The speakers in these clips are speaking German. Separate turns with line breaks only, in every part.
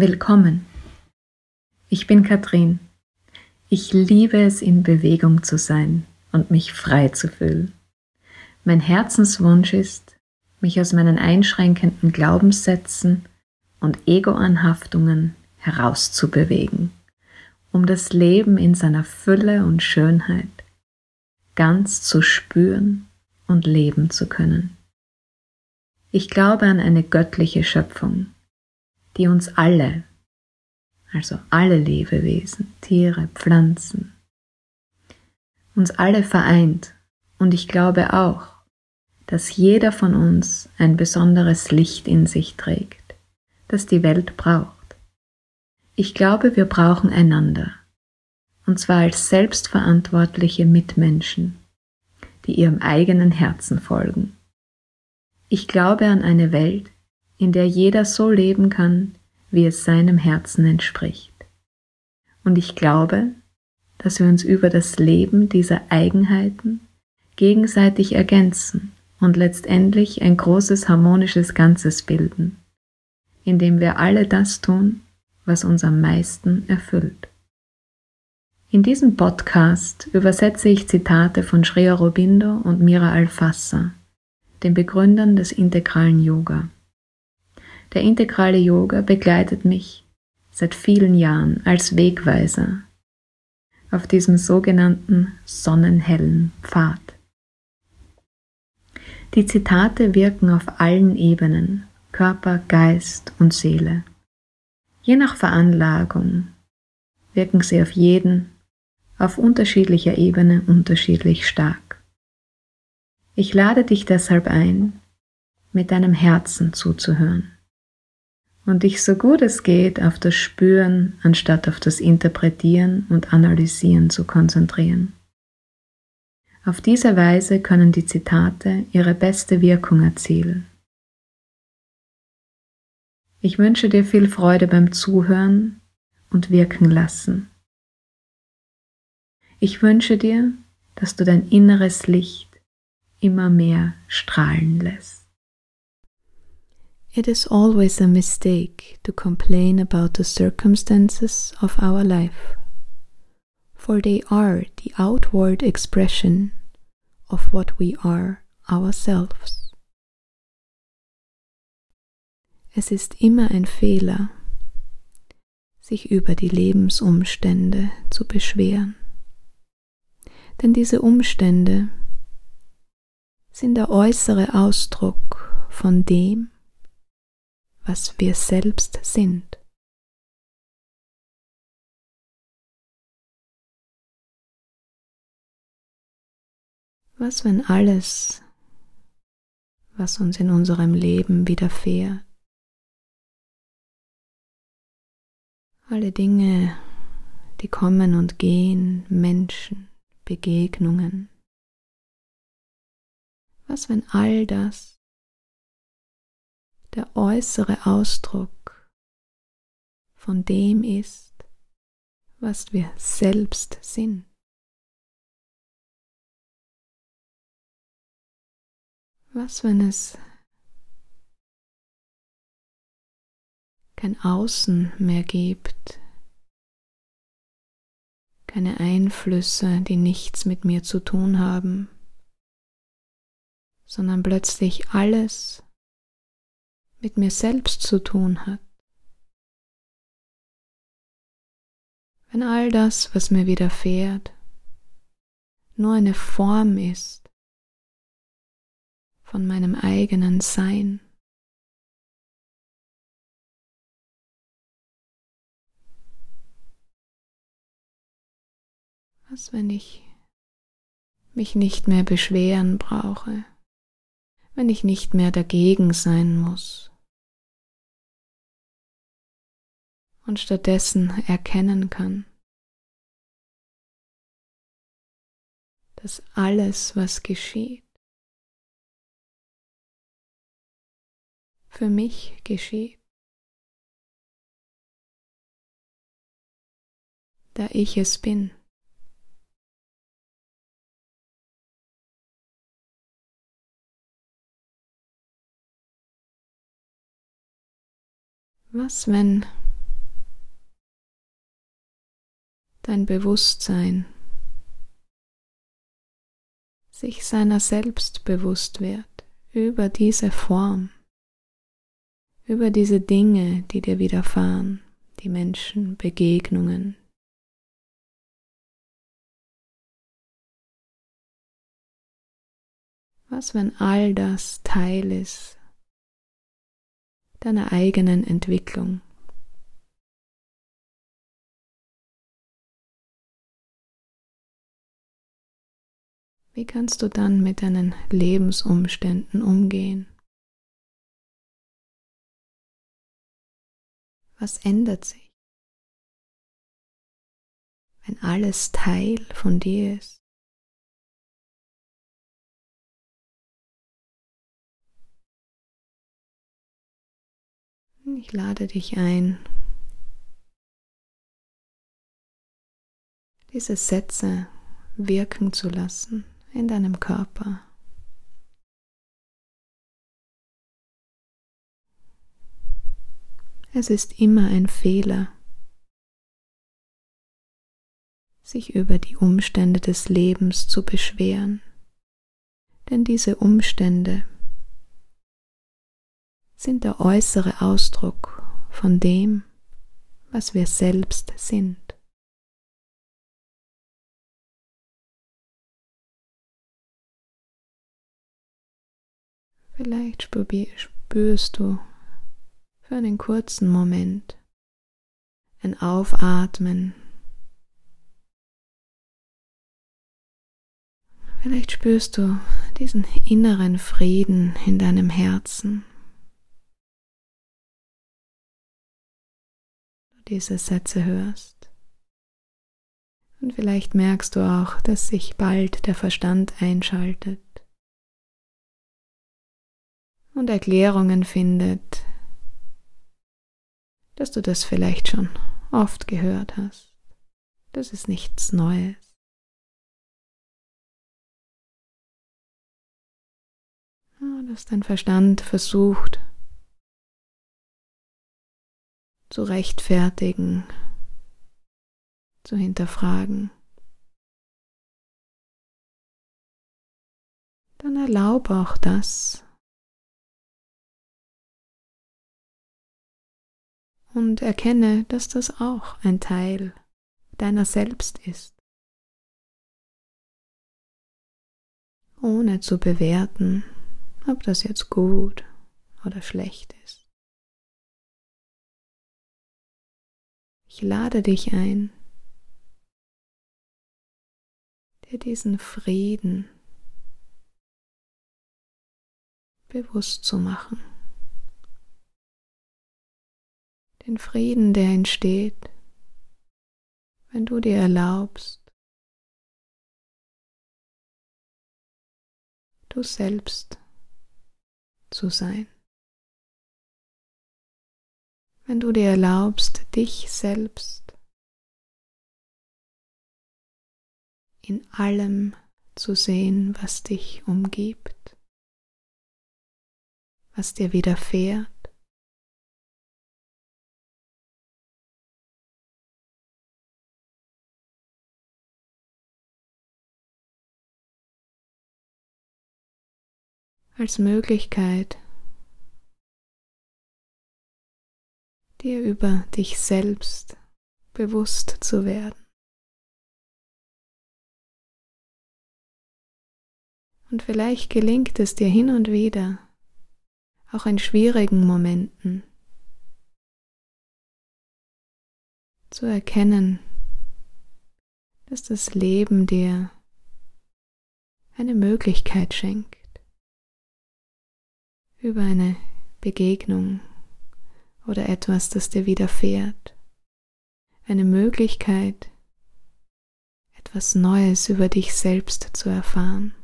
Willkommen. Ich bin Katrin. Ich liebe es, in Bewegung zu sein und mich frei zu fühlen. Mein Herzenswunsch ist, mich aus meinen einschränkenden Glaubenssätzen und Egoanhaftungen herauszubewegen, um das Leben in seiner Fülle und Schönheit ganz zu spüren und leben zu können. Ich glaube an eine göttliche Schöpfung, die uns alle, also alle Lebewesen, Tiere, Pflanzen, uns alle vereint und ich glaube auch, dass jeder von uns ein besonderes Licht in sich trägt, das die Welt braucht. Ich glaube, wir brauchen einander, und zwar als selbstverantwortliche Mitmenschen, die ihrem eigenen Herzen folgen. Ich glaube an eine Welt, in der jeder so leben kann, wie es seinem Herzen entspricht. Und ich glaube, dass wir uns über das Leben dieser Eigenheiten gegenseitig ergänzen und letztendlich ein großes harmonisches Ganzes bilden, indem wir alle das tun, was uns am meisten erfüllt. In diesem Podcast übersetze ich Zitate von Sri Aurobindo und Mira Alfassa, den Begründern des integralen Yoga. Der integrale Yoga begleitet mich seit vielen Jahren als Wegweiser auf diesem sogenannten sonnenhellen Pfad. Die Zitate wirken auf allen Ebenen, Körper, Geist und Seele. Je nach Veranlagung wirken sie auf jeden, auf unterschiedlicher Ebene unterschiedlich stark. Ich lade dich deshalb ein, mit deinem Herzen zuzuhören und dich so gut es geht auf das Spüren anstatt auf das Interpretieren und Analysieren zu konzentrieren. Auf diese Weise können die Zitate ihre beste Wirkung erzielen. Ich wünsche dir viel Freude beim Zuhören und Wirken lassen. Ich wünsche dir, dass du dein inneres Licht immer mehr strahlen lässt.
It is always a mistake to complain about the circumstances of our life, for they are the outward expression of what we are ourselves. Es ist immer ein Fehler, sich über die Lebensumstände zu beschweren, denn diese Umstände sind der äußere Ausdruck von dem, was wir selbst sind. Was, wenn alles, was uns in unserem Leben widerfährt, alle Dinge, die kommen und gehen, Menschen, Begegnungen, was, wenn all das der äußere Ausdruck von dem ist, was wir selbst sind. Was, wenn es kein Außen mehr gibt, keine Einflüsse, die nichts mit mir zu tun haben, sondern plötzlich alles mit mir selbst zu tun hat. Wenn all das, was mir widerfährt, nur eine Form ist von meinem eigenen Sein. Was, wenn ich mich nicht mehr beschweren brauche, wenn ich nicht mehr dagegen sein muss? Und stattdessen erkennen kann, dass alles, was geschieht, für mich geschieht, da ich es bin. Was, wenn dein Bewusstsein sich seiner selbst bewusst wird über diese Form, über diese Dinge, die dir widerfahren, die Menschen, Begegnungen. Was, wenn all das Teil ist deiner eigenen Entwicklung? Wie kannst du dann mit deinen Lebensumständen umgehen? Was ändert sich, wenn alles Teil von dir ist? Ich lade dich ein, diese Sätze wirken zu lassen in deinem Körper. Es ist immer ein Fehler, sich über die Umstände des Lebens zu beschweren, denn diese Umstände sind der äußere Ausdruck von dem, was wir selbst sind. Vielleicht spürst du für einen kurzen Moment ein Aufatmen. Vielleicht spürst du diesen inneren Frieden in deinem Herzen. Du diese Sätze hörst. Und vielleicht merkst du auch, dass sich bald der Verstand einschaltet und Erklärungen findet, dass du das vielleicht schon oft gehört hast. Das ist nichts Neues. dass dein Verstand versucht zu rechtfertigen, zu hinterfragen. Dann erlaube auch das, und erkenne, dass das auch ein Teil deiner selbst ist. Ohne zu bewerten, ob das jetzt gut oder schlecht ist. Ich lade dich ein, dir diesen Frieden bewusst zu machen den Frieden, der entsteht, wenn du dir erlaubst, du selbst zu sein. Wenn du dir erlaubst, dich selbst in allem zu sehen, was dich umgibt, was dir widerfährt, als Möglichkeit, dir über dich selbst bewusst zu werden. Und vielleicht gelingt es dir hin und wieder, auch in schwierigen Momenten, zu erkennen, dass das Leben dir eine Möglichkeit schenkt über eine Begegnung oder etwas, das dir widerfährt. Eine Möglichkeit, etwas Neues über dich selbst zu erfahren.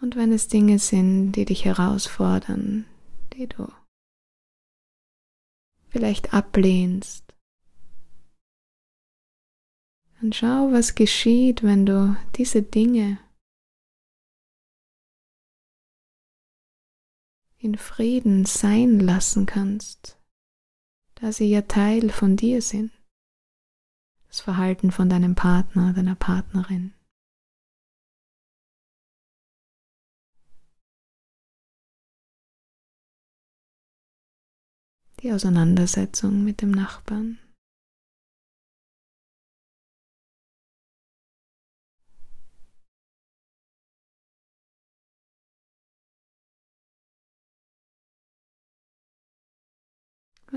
Und wenn es Dinge sind, die dich herausfordern, die du vielleicht ablehnst, dann schau, was geschieht, wenn du diese Dinge in Frieden sein lassen kannst, da sie ja Teil von dir sind. Das Verhalten von deinem Partner, deiner Partnerin. Die Auseinandersetzung mit dem Nachbarn.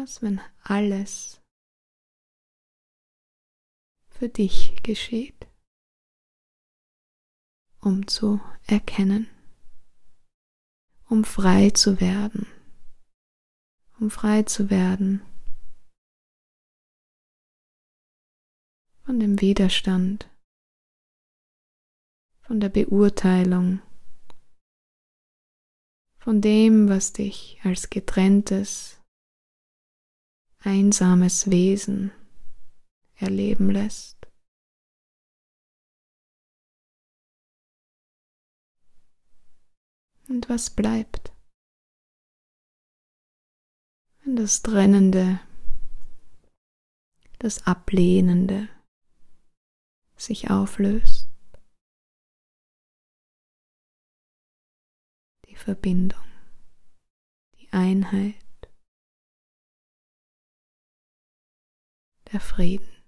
Was, wenn alles für dich geschieht, um zu erkennen, um frei zu werden, um frei zu werden von dem Widerstand, von der Beurteilung, von dem, was dich als getrenntes, einsames Wesen erleben lässt. Und was bleibt, wenn das Trennende, das Ablehnende sich auflöst? Die Verbindung, die Einheit, der Frieden.